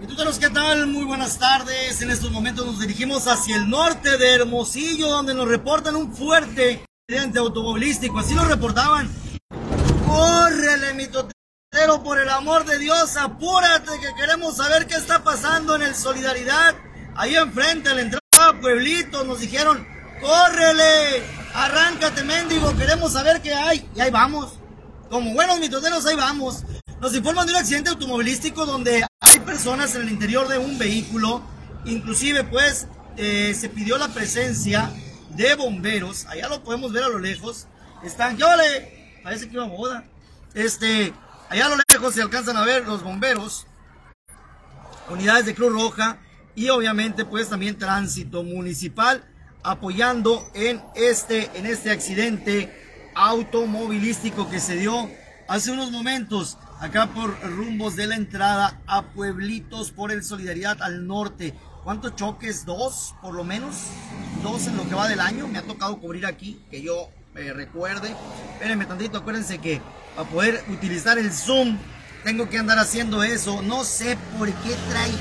Mituteros, ¿qué tal? Muy buenas tardes. En estos momentos nos dirigimos hacia el norte de Hermosillo, donde nos reportan un fuerte accidente automovilístico. Así lo reportaban. ¡Córrele, mi totero! Por el amor de Dios, apúrate, que queremos saber qué está pasando en el Solidaridad. Ahí enfrente, a la entrada Pueblito, nos dijeron, ¡córrele! ¡Arráncate, mendigo! Queremos saber qué hay. Y ahí vamos. Como buenos mitoteros, ahí vamos. Nos informan de un accidente automovilístico donde hay personas en el interior de un vehículo. Inclusive, pues, eh, se pidió la presencia de bomberos. Allá lo podemos ver a lo lejos. Están, ¿qué vale? Parece que iba a boda. Este, allá a lo lejos se alcanzan a ver los bomberos, unidades de Cruz Roja y obviamente, pues, también tránsito municipal apoyando en este, en este accidente automovilístico que se dio hace unos momentos acá por rumbos de la entrada a Pueblitos por el Solidaridad al norte. ¿Cuántos choques? Dos, por lo menos. Dos en lo que va del año. Me ha tocado cubrir aquí, que yo eh, recuerde. Espérenme tantito, acuérdense que para poder utilizar el Zoom tengo que andar haciendo eso. No sé por qué trae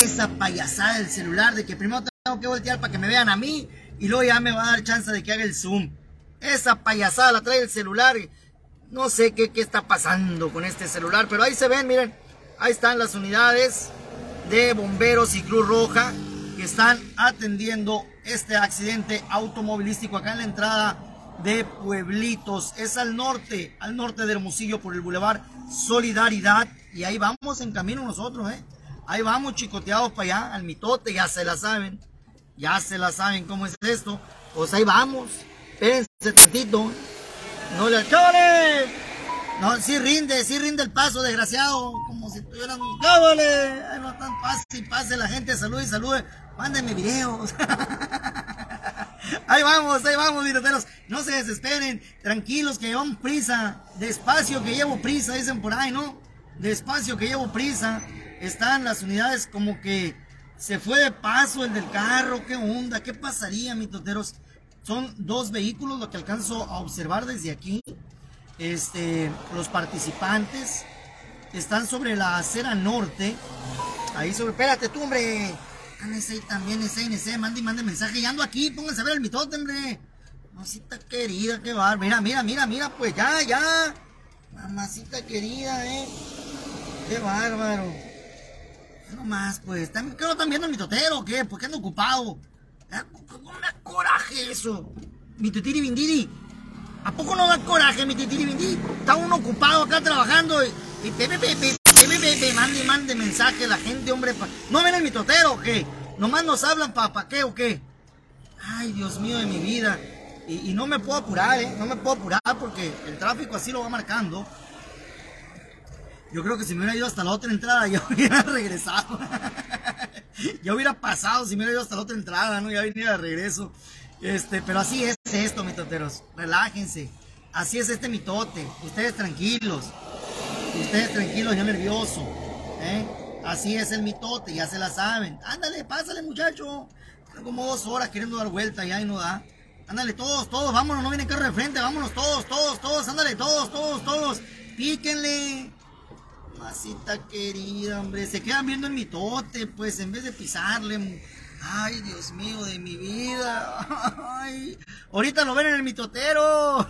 esa payasada del celular de que primero tengo que voltear para que me vean a mí y luego ya me va a dar chance de que haga el Zoom. Esa payasada la trae el celular. No sé qué, qué está pasando con este celular, pero ahí se ven, miren. Ahí están las unidades de bomberos y Cruz Roja que están atendiendo este accidente automovilístico acá en la entrada de Pueblitos. Es al norte, al norte de Hermosillo por el Boulevard Solidaridad. Y ahí vamos en camino nosotros, ¿eh? Ahí vamos chicoteados para allá, al mitote, ya se la saben. Ya se la saben cómo es esto. Pues ahí vamos. Espérense tantito. No le ¡Cábale! No, sí rinde, sí rinde el paso, desgraciado. Como si tuvieran. ¡Cábale! Ahí no tan pase y pase la gente, salude y salude. Mándenme videos. ahí vamos, ahí vamos, mitoteros. No se desesperen, tranquilos que llevamos prisa. Despacio que llevo prisa, dicen por ahí, ¿no? Despacio que llevo prisa. Están las unidades como que se fue de paso el del carro. ¿Qué onda? ¿Qué pasaría, mitoteros? Son dos vehículos lo que alcanzo a observar desde aquí. Este, los participantes están sobre la acera norte. Ahí sobre. Espérate tú, hombre. Ese ahí también, ese, ese, mande y mande mensaje. Y ando aquí, pónganse a ver el mitote, hombre. Mamacita querida, qué bar. Mira, mira, mira, mira, pues ya, ya. Mamacita querida, eh. Qué bárbaro. No más, pues. ¿Qué no están viendo el mitotero qué? ¿Por qué ando ocupado? ¿Cómo me da coraje eso? Mi bindiri. ¿A poco no da coraje mi titiri bindiri? Está uno ocupado acá trabajando y, y pepe, pepe, pepe, pepe, mande, mande mensaje la gente, hombre. ¿No ven el mitotero o qué? ¿Nomás nos hablan para pa qué o qué? Ay, Dios mío de mi vida. Y, y, no me puedo apurar, ¿eh? No me puedo apurar porque el tráfico así lo va marcando. Yo creo que si me hubiera ido hasta la otra entrada, ya hubiera regresado. ya hubiera pasado si me hubiera ido hasta la otra entrada, ¿no? Ya venía de regreso. Este, pero así es esto, mitoteros. Relájense. Así es este mitote. Ustedes tranquilos. Ustedes tranquilos, yo nervioso. ¿eh? Así es el mitote, ya se la saben. Ándale, pásale, muchacho. Tengo como dos horas queriendo dar vuelta ya y no da. Ándale, todos, todos, vámonos, no viene carro de frente, vámonos todos, todos, todos, ándale, todos, todos, todos. Píquenle. Masita querida, hombre, se quedan viendo el mitote, pues, en vez de pisarle. Ay, Dios mío de mi vida. Ay, ahorita lo ven en el mitotero.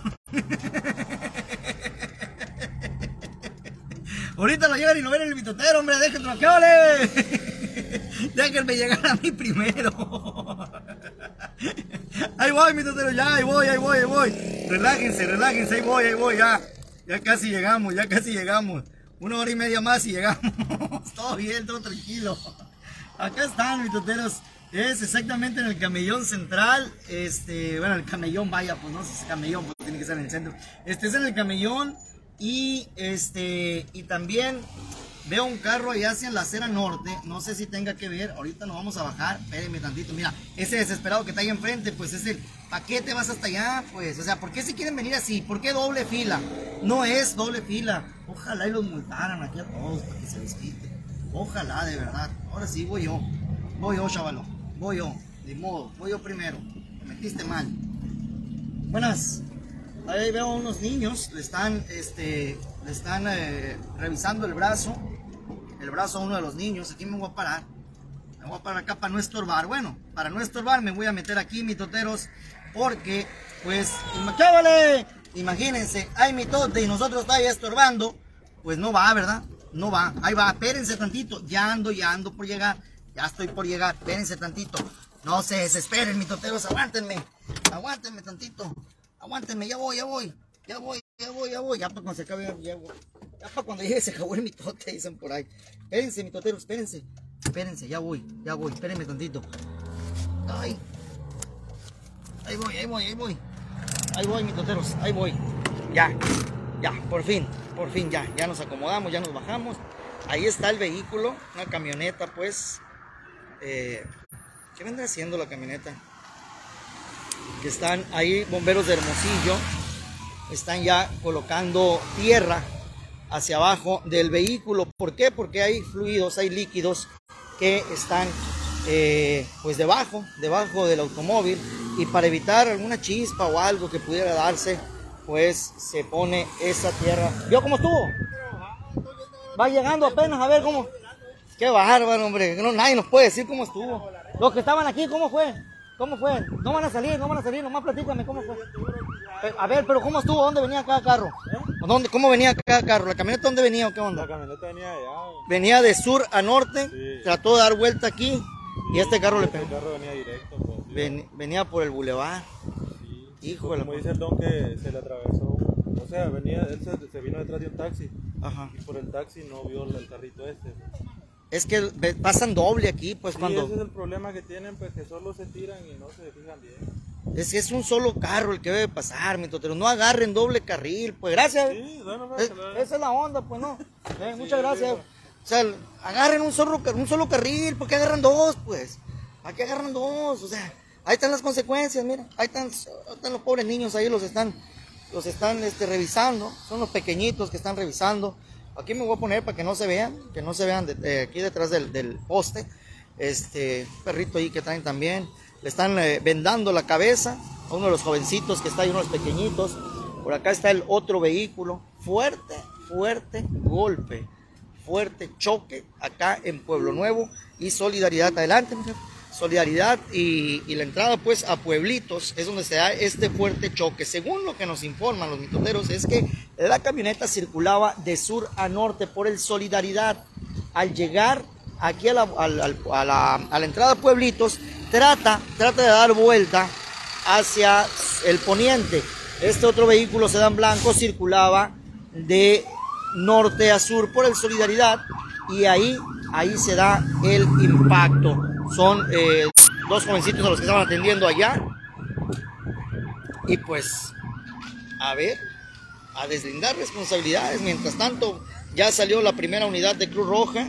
ahorita lo llevan y lo ven en el mitotero, hombre, déjenlo, que vale. Déjenme llegar a mí primero. ahí voy, mitotero, ya, ahí voy, ahí voy, ahí voy. Relájense, relájense, ahí voy, ahí voy, ya. Ya casi llegamos, ya casi llegamos. Una hora y media más y llegamos. todo bien, todo tranquilo. Acá están, mis toteros. Es exactamente en el camellón central. Este, bueno, el camellón, vaya, pues no sé si es camellón, pues tiene que ser en el centro. Este es en el camellón. Y este, y también veo un carro allá hacia la acera norte. No sé si tenga que ver. Ahorita nos vamos a bajar. Espérenme tantito. Mira, ese desesperado que está ahí enfrente, pues es el. ¿Para qué te vas hasta allá? Pues, o sea, ¿por qué si quieren venir así? ¿Por qué doble fila? No es doble fila. Ojalá y los multaran aquí a todos para que se les quite. Ojalá, de verdad. Ahora sí, voy yo. Voy yo, chavalo. Voy yo. De modo, voy yo primero. Me metiste mal. Buenas. Ahí veo a unos niños. Le están, este, le están eh, revisando el brazo. El brazo a uno de los niños. Aquí me voy a parar. Me voy a parar acá para no estorbar. Bueno, para no estorbar me voy a meter aquí, mitoteros, porque, pues, vale! Imagínense, hay mitote y nosotros ahí estorbando. Pues no va, ¿verdad? No va. Ahí va, espérense tantito. Ya ando, ya ando por llegar. Ya estoy por llegar. Espérense tantito. No se desesperen, mitoteros. Aguántenme. Aguántenme tantito. Aguántenme. Ya voy, ya voy. Ya voy, ya voy, ya voy. Ya para cuando se acabe, ya voy. Ya para cuando llegue se acabó el mitote, dicen por ahí. Espérense, mitoteros, espérense. Espérense, ya voy, ya voy. Espérenme tantito. Ay. Ahí voy, ahí voy, ahí voy. Ahí voy, mitoteros, ahí voy. Ya, ya, por fin, por fin, ya. Ya nos acomodamos, ya nos bajamos. Ahí está el vehículo, una camioneta, pues. Eh, ¿Qué vendrá haciendo la camioneta? Que están ahí bomberos de Hermosillo. Están ya colocando tierra hacia abajo del vehículo. ¿Por qué? Porque hay fluidos, hay líquidos que están eh, pues debajo, debajo del automóvil y para evitar alguna chispa o algo que pudiera darse, pues se pone esa tierra. ¿Vio cómo estuvo? Va llegando apenas a ver cómo. Qué bárbaro, hombre. No, nadie nos puede decir cómo estuvo. Los que estaban aquí, ¿cómo fue? ¿Cómo fue? No van a salir, no van a salir, nomás platícame cómo fue. A ver, pero ¿cómo estuvo? ¿Dónde venía cada carro? ¿Dónde, ¿Cómo venía cada carro? ¿La camioneta dónde venía o qué onda? La camioneta venía de allá. Venía de sur a norte, trató de dar vuelta aquí y este carro le pegó. Este carro venía directo. Pues, venía por el bulevar. Sí. Hijo Como dice el don que se le atravesó. O sea, venía, él se, vino detrás de un taxi. Ajá. Y por el taxi no vio el carrito este. Es que pasan doble aquí, pues sí, cuando... ese es el problema que tienen, pues que solo se tiran y no se fijan bien. Es que es un solo carro el que debe pasar, mi totero. No agarren doble carril, pues gracias. Sí, bueno, esa es la onda, pues no. Eh, muchas gracias. O sea, agarren un solo, un solo carril, ¿por qué agarran dos, pues? ¿Para qué agarran dos? O sea, ahí están las consecuencias, mira. Ahí están, están los pobres niños, ahí los están, los están este, revisando. Son los pequeñitos que están revisando. Aquí me voy a poner para que no se vean, que no se vean aquí detrás del, del poste. Este perrito ahí que traen también le están eh, vendando la cabeza a uno de los jovencitos que está ahí, unos pequeñitos. Por acá está el otro vehículo. Fuerte, fuerte golpe, fuerte choque acá en Pueblo Nuevo y solidaridad. Adelante, solidaridad y, la entrada pues a Pueblitos es donde se da este fuerte choque. Según lo que nos informan los mitoteros es que la camioneta circulaba de sur a norte por el Solidaridad. Al llegar aquí a la, a la, a la entrada a Pueblitos trata, trata de dar vuelta hacia el poniente. Este otro vehículo sedán blanco circulaba de norte a sur por el Solidaridad y ahí, ahí se da el impacto. Son eh, dos jovencitos a los que estaban atendiendo allá. Y pues, a ver, a deslindar responsabilidades. Mientras tanto, ya salió la primera unidad de Cruz Roja.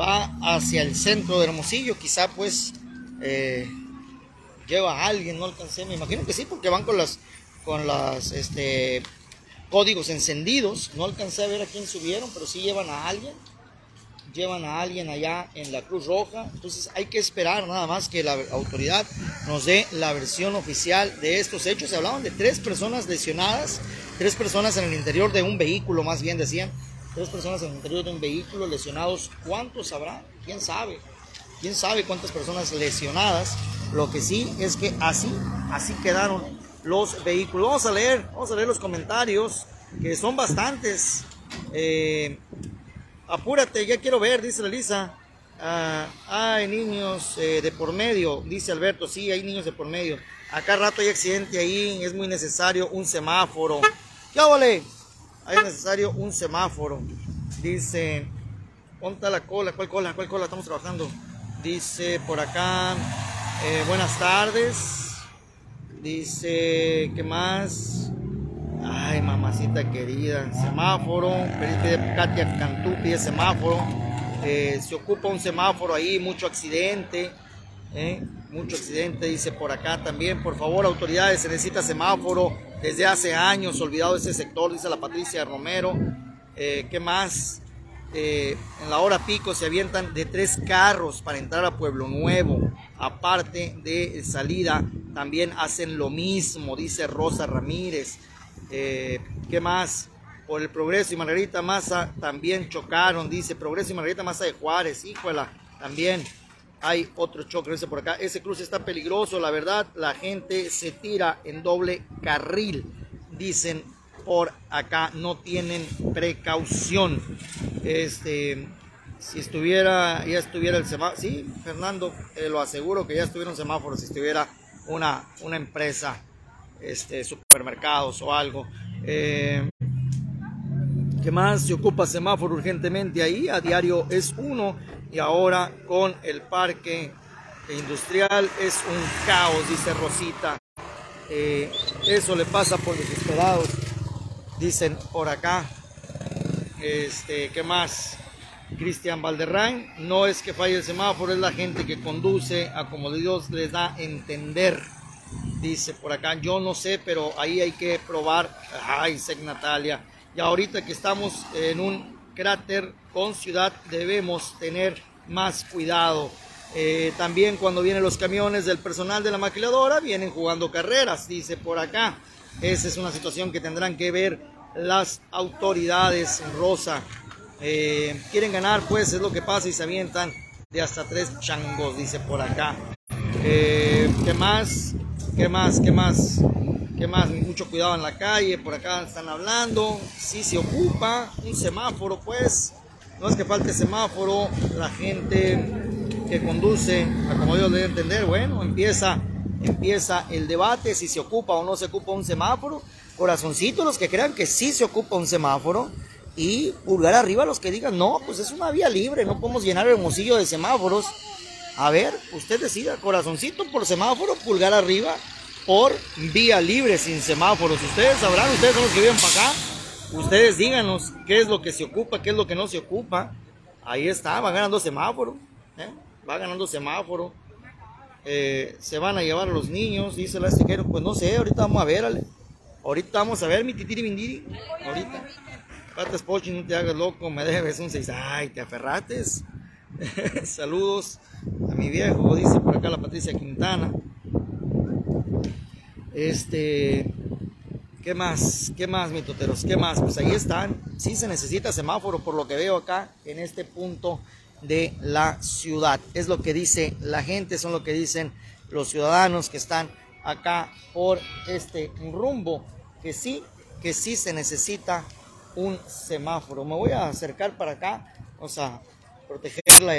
Va hacia el centro de Hermosillo. Quizá pues eh, lleva a alguien, no alcancé, me imagino que sí, porque van con las con las este códigos encendidos, no alcancé a ver a quién subieron, pero sí llevan a alguien, llevan a alguien allá en la Cruz Roja, entonces hay que esperar nada más que la autoridad nos dé la versión oficial de estos hechos, se hablaban de tres personas lesionadas, tres personas en el interior de un vehículo, más bien decían, tres personas en el interior de un vehículo lesionados, ¿cuántos habrá? ¿Quién sabe? Quién sabe cuántas personas lesionadas. Lo que sí es que así, así quedaron los vehículos. Vamos a leer, vamos a leer los comentarios, que son bastantes. Eh, apúrate, ya quiero ver, dice la Lisa. Ah, hay niños eh, de por medio, dice Alberto, sí, hay niños de por medio. Acá rato hay accidente ahí, es muy necesario un semáforo. ¿Qué vale? Hay necesario un semáforo. Dice, ponta la cola, ¿cuál cola? ¿Cuál cola? Estamos trabajando. Dice por acá, eh, buenas tardes. Dice, ¿qué más? Ay, mamacita querida, semáforo. Katia Cantú pide semáforo. Eh, se ocupa un semáforo ahí, mucho accidente. Eh, mucho accidente, dice por acá también. Por favor, autoridades, se necesita semáforo. Desde hace años, olvidado ese sector, dice la Patricia Romero. ¿Qué más? Eh, en la hora pico se avientan de tres carros para entrar a Pueblo Nuevo. Aparte de salida, también hacen lo mismo, dice Rosa Ramírez. Eh, ¿Qué más? por el Progreso y Margarita Maza también chocaron, dice Progreso y Margarita Maza de Juárez, híjola, también hay otro choque, por acá, ese cruce está peligroso, la verdad, la gente se tira en doble carril, dicen por acá, no tienen precaución, este, si estuviera, ya estuviera el semáforo, sí, Fernando, te lo aseguro que ya estuviera un semáforo si estuviera una, una empresa, este, supermercados o algo. Eh, ¿Qué más? Se ocupa semáforo urgentemente ahí, a diario es uno y ahora con el parque industrial es un caos, dice Rosita. Eh, eso le pasa por desesperados, dicen por acá. Este, ¿qué más? Cristian Valderrain, no es que falle el semáforo, es la gente que conduce a como Dios les da a entender. Dice por acá, yo no sé, pero ahí hay que probar. Ay, Sec Natalia y ahorita que estamos en un cráter con ciudad debemos tener más cuidado. Eh, también cuando vienen los camiones del personal de la maquiladora, vienen jugando carreras, dice por acá. Esa es una situación que tendrán que ver las autoridades, Rosa. Eh, quieren ganar, pues es lo que pasa y se avientan de hasta tres changos, dice por acá. Eh, ¿Qué más? ¿Qué más? ¿Qué más? ¿Qué más? Mucho cuidado en la calle, por acá están hablando. Si se ocupa un semáforo, pues. No es que falte semáforo, la gente que conduce, como Dios debe entender, bueno, empieza, empieza el debate si se ocupa o no se ocupa un semáforo. Corazoncito los que crean que sí se ocupa un semáforo y pulgar arriba los que digan, no, pues es una vía libre, no podemos llenar el mocillo de semáforos. A ver, usted decida, corazoncito por semáforo, pulgar arriba por vía libre sin semáforos. Ustedes sabrán, ustedes son los que viven para acá. Ustedes díganos qué es lo que se ocupa, qué es lo que no se ocupa. Ahí está, va ganando semáforo. ¿eh? Va ganando semáforo. Eh, se van a llevar los niños, dice la estiquero. Pues no sé, ahorita vamos a ver, ale. Ahorita vamos a ver mi titiri bindiri. Ahorita. Patas Pochi, no te hagas loco, me debes un 6. Ay, te aferrates. Saludos a mi viejo, dice por acá la Patricia Quintana. Este, ¿qué más? ¿Qué más, mitoteros? ¿Qué más? Pues ahí están. Sí se necesita semáforo por lo que veo acá en este punto de la ciudad. Es lo que dice la gente, son lo que dicen los ciudadanos que están acá por este rumbo. Que sí, que sí se necesita un semáforo. Me voy a acercar para acá, o sea, proteger la,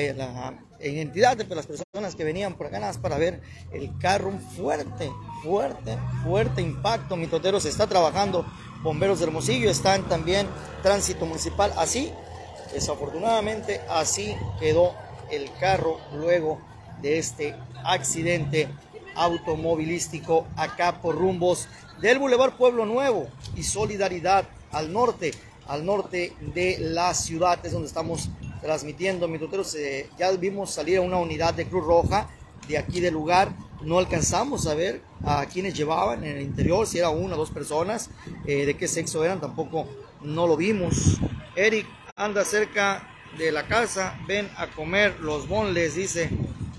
identidad de las personas que venían por acá, nada más para ver el carro, un fuerte, fuerte, fuerte impacto. Mitotero se está trabajando, bomberos de Hermosillo están también, tránsito municipal, así, desafortunadamente, así quedó el carro luego de este accidente automovilístico acá por rumbos del Boulevard Pueblo Nuevo y Solidaridad al norte, al norte de la ciudad, es donde estamos transmitiendo. Mi ya vimos salir a una unidad de Cruz Roja de aquí del lugar. No alcanzamos a ver a quienes llevaban en el interior, si era una o dos personas, eh, de qué sexo eran, tampoco no lo vimos. Eric anda cerca de la casa, ven a comer los bonles, dice.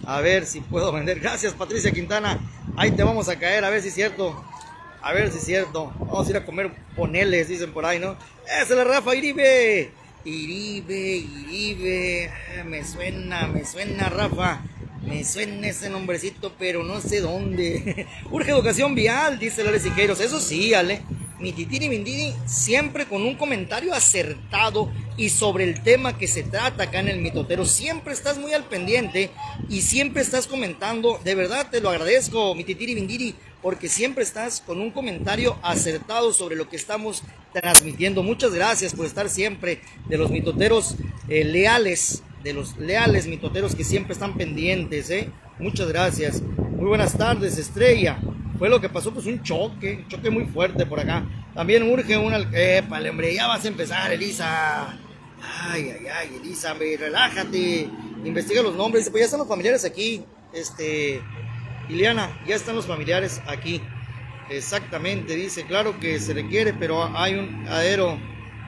A ver si puedo vender. Gracias, Patricia Quintana. Ahí te vamos a caer, a ver si es cierto. A ver si es cierto. Vamos a ir a comer poneles, dicen por ahí, ¿no? Esa es la Rafa Iribe. Iribe, Iribe, ah, me suena, me suena Rafa, me suena ese nombrecito, pero no sé dónde. Urge educación vial, dice Ale Siqueiros, eso sí, Ale. Mi titini mindini siempre con un comentario acertado y sobre el tema que se trata acá en el mitotero. Siempre estás muy al pendiente y siempre estás comentando. De verdad te lo agradezco, mi titiri mindiri porque siempre estás con un comentario acertado sobre lo que estamos transmitiendo. Muchas gracias por estar siempre de los mitoteros eh, leales, de los leales mitoteros que siempre están pendientes. ¿eh? Muchas gracias. Muy buenas tardes, Estrella. Fue lo que pasó, pues un choque, un choque muy fuerte por acá. También urge una... Epa, hombre, ya vas a empezar, Elisa. Ay, ay, ay, Elisa, relájate. Investiga los nombres. Pues ya están los familiares aquí. Este, Liliana, ya están los familiares aquí. Exactamente, dice, claro que se requiere, pero hay un adero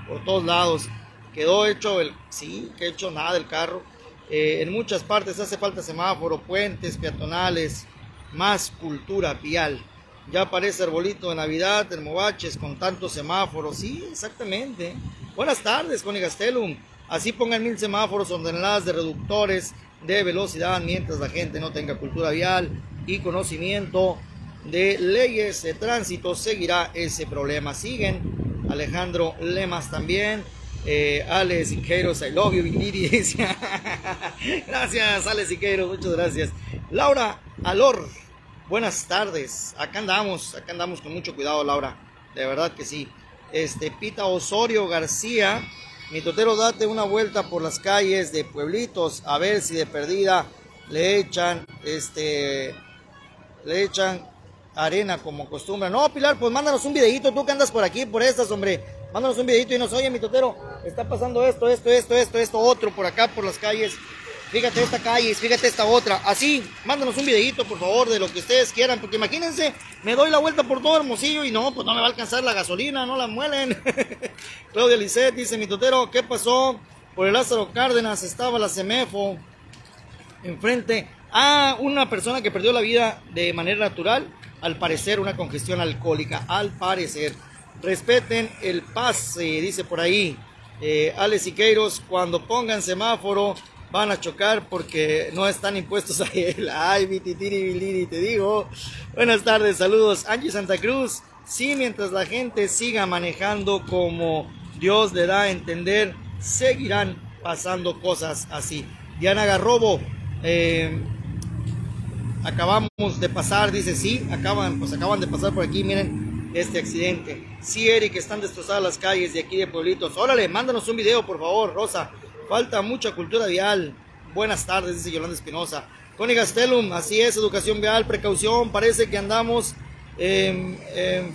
por todos lados. Quedó hecho el, sí, que hecho nada del carro. Eh, en muchas partes hace falta semáforo, puentes peatonales, más cultura vial. Ya parece arbolito de Navidad, termobaches con tantos semáforos. Sí, exactamente. Buenas tardes, Connie Gastelum. Así pongan mil semáforos ordenadas de reductores de velocidad mientras la gente no tenga cultura vial y conocimiento de leyes de tránsito. Seguirá ese problema. Siguen Alejandro Lemas también. Eh, Alex Siqueiros, I love you, gracias, Alex Siqueiros, muchas gracias. Laura Alor, buenas tardes. Acá andamos, acá andamos con mucho cuidado, Laura. De verdad que sí. Este, Pita Osorio García, mi totero, date una vuelta por las calles de pueblitos, a ver si de perdida le echan, este, le echan arena como costumbre. No, Pilar, pues mándanos un videito, tú que andas por aquí, por estas, hombre. Mándanos un videito y nos oye, mi totero, está pasando esto, esto, esto, esto, esto, otro por acá, por las calles. Fíjate esta calle, fíjate esta otra. Así, mándanos un videito, por favor, de lo que ustedes quieran, porque imagínense, me doy la vuelta por todo Hermosillo y no, pues no me va a alcanzar la gasolina, no la muelen. Claudia Lisset dice, mi totero, ¿qué pasó? Por el Lázaro Cárdenas estaba la CEMEFO enfrente a una persona que perdió la vida de manera natural, al parecer una congestión alcohólica, al parecer. Respeten el pase, dice por ahí. Eh, Alex Siqueiros, cuando pongan semáforo van a chocar porque no están impuestos a él. Ay, bititiri, te digo. Buenas tardes, saludos. Angie Santa Cruz. Sí, mientras la gente siga manejando como Dios le da a entender, seguirán pasando cosas así. Diana Garrobo, eh, acabamos de pasar, dice sí, acaban, pues acaban de pasar por aquí, miren, este accidente. Sí, Eric, están destrozadas las calles de aquí de Pueblitos. Órale, mándanos un video, por favor, Rosa. Falta mucha cultura vial. Buenas tardes, dice Yolanda Espinosa. Connie Gastelum, así es, educación vial, precaución. Parece que andamos en, en,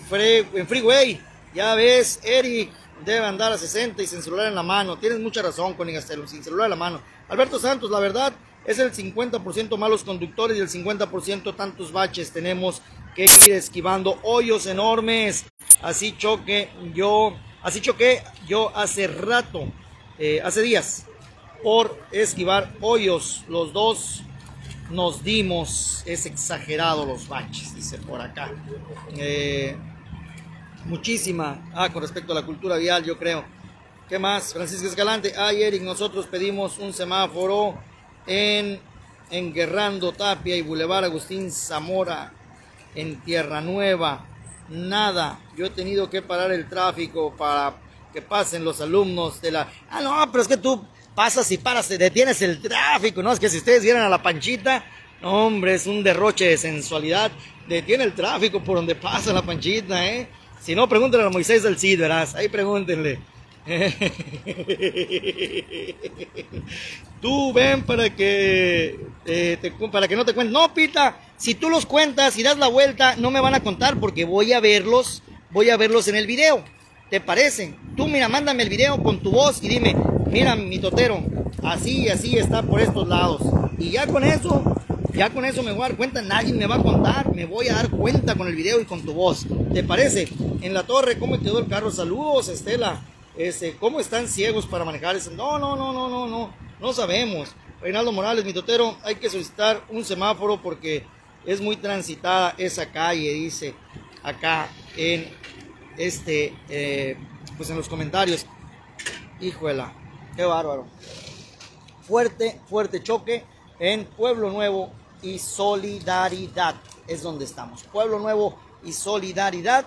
freeway. Ya ves, Eric debe andar a 60 y sin celular en la mano. Tienes mucha razón, Connie Gastelum, sin celular en la mano. Alberto Santos, la verdad, es el 50% malos conductores y el 50% tantos baches tenemos que ir esquivando hoyos enormes. Así choque yo, así choqué yo hace rato, eh, hace días, por esquivar hoyos. Los dos nos dimos, es exagerado los baches, dice por acá. Eh, muchísima, ah, con respecto a la cultura vial, yo creo. ¿Qué más? Francisco Escalante, ay Eric, nosotros pedimos un semáforo en, en Guerrando Tapia y Boulevard Agustín Zamora en Tierra Nueva. Nada, yo he tenido que parar el tráfico para que pasen los alumnos de la... Ah, no, pero es que tú pasas y paras, detienes el tráfico, ¿no? Es que si ustedes vieran a la panchita, hombre, es un derroche de sensualidad. Detiene el tráfico por donde pasa la panchita, ¿eh? Si no, pregúntenle a Moisés del Cid, verás. Ahí pregúntenle. Tú ven para que, eh, para que no te cuenten. No, Pita, si tú los cuentas y das la vuelta, no me van a contar porque voy a verlos, voy a verlos en el video. ¿Te parece? Tú mira, mándame el video con tu voz y dime, mira mi totero, así y así está por estos lados. Y ya con eso, ya con eso me voy a dar cuenta, nadie me va a contar, me voy a dar cuenta con el video y con tu voz. ¿Te parece? En la torre, ¿cómo quedó el carro? Saludos, Estela. Este, ¿Cómo están ciegos para manejar? No, no, no, no, no, no, no sabemos. Reinaldo Morales, mi totero, hay que solicitar un semáforo porque es muy transitada esa calle, dice acá en este, eh, pues en los comentarios. Híjola, qué bárbaro. Fuerte, fuerte choque en Pueblo Nuevo y Solidaridad. Es donde estamos. Pueblo Nuevo y Solidaridad.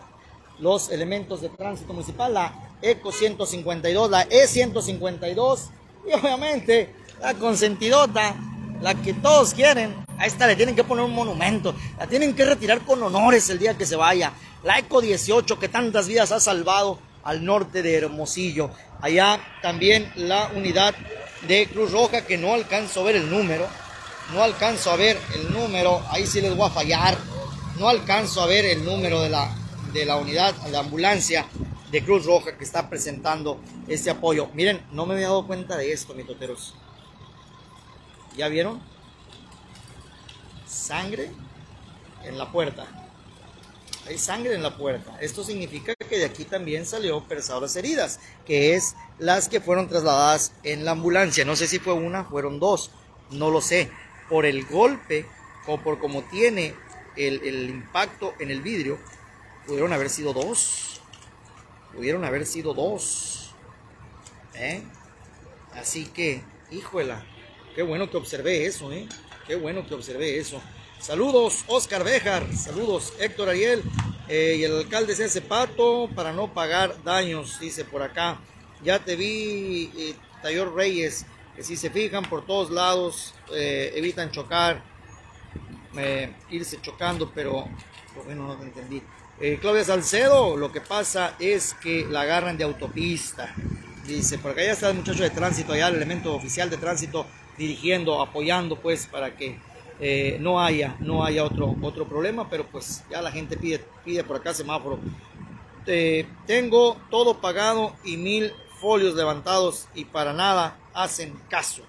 Los elementos de tránsito municipal, la ECO 152, la E152 y obviamente la consentidota, la que todos quieren. A esta le tienen que poner un monumento, la tienen que retirar con honores el día que se vaya. La ECO 18 que tantas vidas ha salvado al norte de Hermosillo. Allá también la unidad de Cruz Roja que no alcanzo a ver el número. No alcanzo a ver el número, ahí sí les voy a fallar. No alcanzo a ver el número de la, de la unidad, de la ambulancia de Cruz Roja que está presentando este apoyo. Miren, no me había dado cuenta de esto, mis toteros. ¿Ya vieron? Sangre en la puerta. Hay sangre en la puerta. Esto significa que de aquí también salió personas heridas, que es las que fueron trasladadas en la ambulancia. No sé si fue una, fueron dos, no lo sé. Por el golpe o por como tiene el, impacto en el vidrio, pudieron haber sido dos. Pudieron haber sido dos. ¿Eh? Así que, híjola, qué bueno que observé eso, ¿eh? Qué bueno que observé eso. Saludos, Oscar Bejar. Saludos, Héctor Ariel. Eh, y el alcalde ese Pato para no pagar daños, dice por acá. Ya te vi, eh, Tayor Reyes, que si se fijan por todos lados, eh, evitan chocar, irse chocando, pero bueno, no te entendí. Claudia Salcedo, lo que pasa es que la agarran de autopista. Dice, por acá ya está el muchacho de tránsito, allá el elemento oficial de tránsito dirigiendo, apoyando pues para que eh, no haya, no haya otro, otro problema, pero pues ya la gente pide, pide por acá semáforo. Tengo todo pagado y mil folios levantados y para nada hacen caso.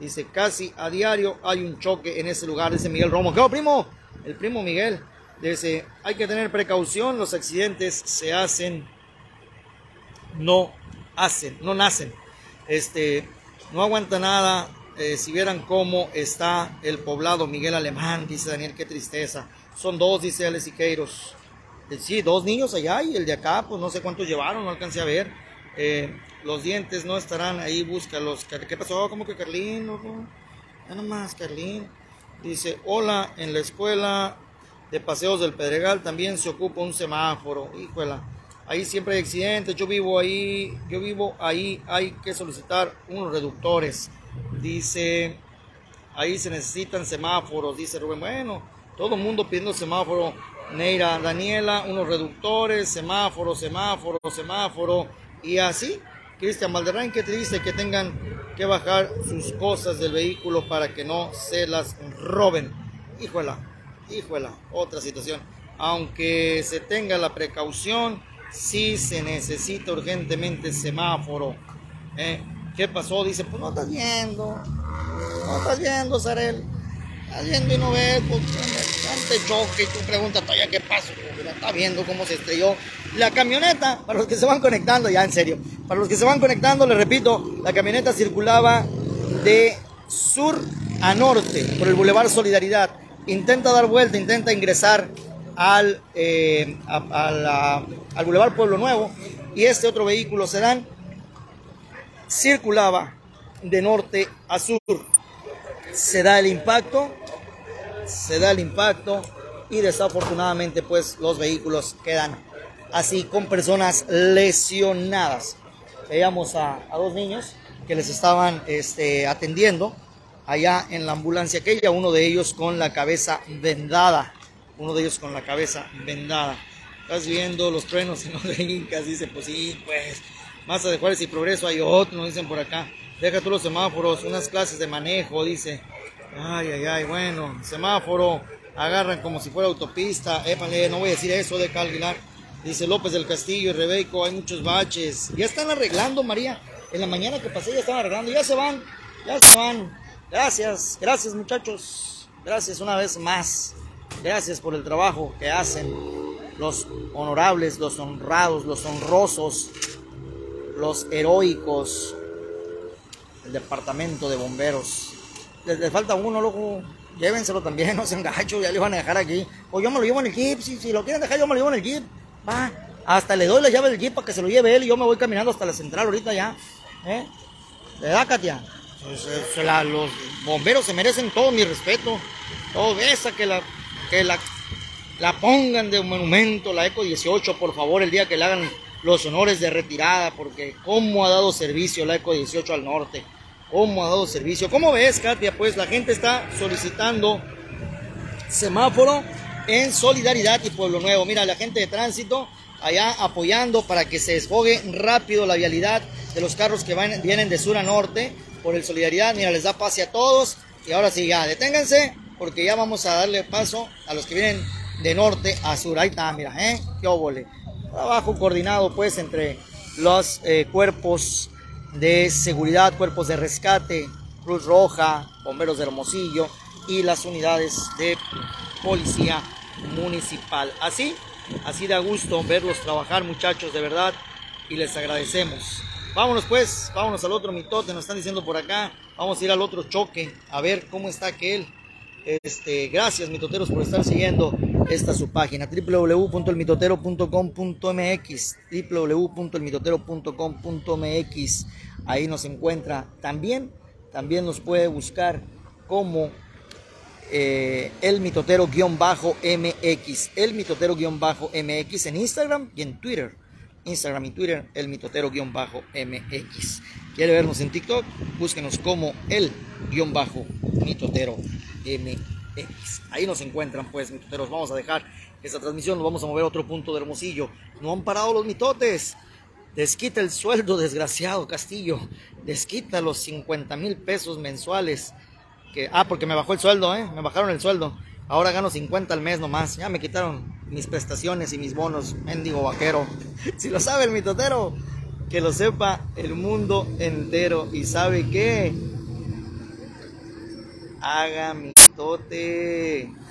Dice, casi a diario hay un choque en ese lugar, dice Miguel Romo. ¿Qué primo? El primo Miguel. Dice, hay que tener precaución, los accidentes se hacen, no hacen, no nacen. Este, no aguanta nada, eh, si vieran cómo está el poblado Miguel Alemán, dice Daniel, qué tristeza. Son dos, dice Alex Siqueiros. Eh, sí, dos niños allá y el de acá, pues no sé cuántos llevaron, no alcancé a ver. Eh, los dientes no estarán ahí, búscalos. ¿Qué pasó? ¿Cómo que Carlín? No, Ya nomás, Carlín. Dice, hola, en la escuela de Paseos del Pedregal también se ocupa un semáforo. Híjola, ahí siempre hay accidentes. Yo vivo ahí, yo vivo ahí, hay que solicitar unos reductores. Dice, ahí se necesitan semáforos, dice Rubén. Bueno, todo el mundo pidiendo semáforo. Neira, Daniela, unos reductores, semáforo, semáforo, semáforo. Y así, Cristian Valderrán, que te dice que tengan que bajar sus cosas del vehículo para que no se las roben. Híjola, híjola, otra situación. Aunque se tenga la precaución, sí se necesita urgentemente semáforo. ¿eh? ¿Qué pasó? Dice, pues no estás viendo. No estás viendo, Sarel. Estás viendo y no ves, pues te choque y tú preguntas todavía qué pasó. No está viendo cómo se estrelló la camioneta. Para los que se van conectando, ya en serio. Para los que se van conectando, les repito, la camioneta circulaba de sur a norte por el Boulevard Solidaridad. Intenta dar vuelta, intenta ingresar al, eh, al Boulevard Pueblo Nuevo y este otro vehículo se dan circulaba de norte a sur. Se da el impacto, se da el impacto y desafortunadamente pues los vehículos quedan así con personas lesionadas. Veíamos a, dos niños que les estaban este, atendiendo allá en la ambulancia aquella, uno de ellos con la cabeza vendada, uno de ellos con la cabeza vendada. Estás viendo los truenos en los incas, dice, pues sí, pues más de Juárez y Progreso hay otro, nos dicen por acá. Deja tú los semáforos, unas clases de manejo, dice. Ay, ay, ay, bueno, semáforo, agarran como si fuera autopista. Épale, no voy a decir eso de Calvilar. Dice López del Castillo y Rebeco, hay muchos baches. Ya están arreglando, María. En la mañana que pasé ya están arreglando. Ya se van, ya se van. Gracias, gracias muchachos. Gracias una vez más. Gracias por el trabajo que hacen los honorables, los honrados, los honrosos los heroicos, el departamento de bomberos. Les, falta uno, loco. Llévenselo también, no sean gachos, ya le van a dejar aquí. O yo me lo llevo en el jeep, si, si lo quieren dejar, yo me lo llevo en el jeep. Va, hasta le doy la llave del jeep para que se lo lleve él y yo me voy caminando hasta la central ahorita ya. ¿Eh? da, Katia? Pues, eh, los bomberos se merecen todo mi respeto. Todo esa que la, que la, la pongan de monumento, la Eco 18, por favor, el día que le hagan los honores de retirada, porque cómo ha dado servicio la ECO 18 al norte, cómo ha dado servicio. ¿Cómo ves, Katia? Pues la gente está solicitando semáforo en Solidaridad y Pueblo Nuevo. Mira, la gente de tránsito allá apoyando para que se desfogue rápido la vialidad de los carros que vienen de sur a norte por el Solidaridad. Mira, les da pase a todos. Y ahora sí, ya, deténganse, porque ya vamos a darle paso a los que vienen de norte a sur. Ahí está, mira, ¿eh? Qué óvole trabajo coordinado pues entre los eh, cuerpos de seguridad, cuerpos de rescate, Cruz Roja, Bomberos de Hermosillo y las unidades de policía municipal. Así, así da gusto verlos trabajar muchachos de verdad y les agradecemos. Vámonos pues, vámonos al otro mitote, nos están diciendo por acá. Vamos a ir al otro choque, a ver cómo está aquel. Este, gracias, mitoteros, por estar siguiendo esta su página www.elmitotero.com.mx www.elmitotero.com.mx ahí nos encuentra. También también nos puede buscar como eh, el mitotero-mx el mitotero-mx en Instagram y en Twitter. Instagram y Twitter el mitotero-mx quiere vernos en TikTok búsquenos como el mitotero Ahí nos encuentran, pues, mitoteros. Vamos a dejar esta transmisión, nos vamos a mover a otro punto de Hermosillo. No han parado los mitotes. Desquita el sueldo, desgraciado Castillo. Desquita los 50 mil pesos mensuales. Que, ah, porque me bajó el sueldo, ¿eh? Me bajaron el sueldo. Ahora gano 50 al mes nomás. Ya me quitaron mis prestaciones y mis bonos. Mendigo vaquero. Si lo sabe el mitotero, que lo sepa el mundo entero. Y sabe qué haga mitote.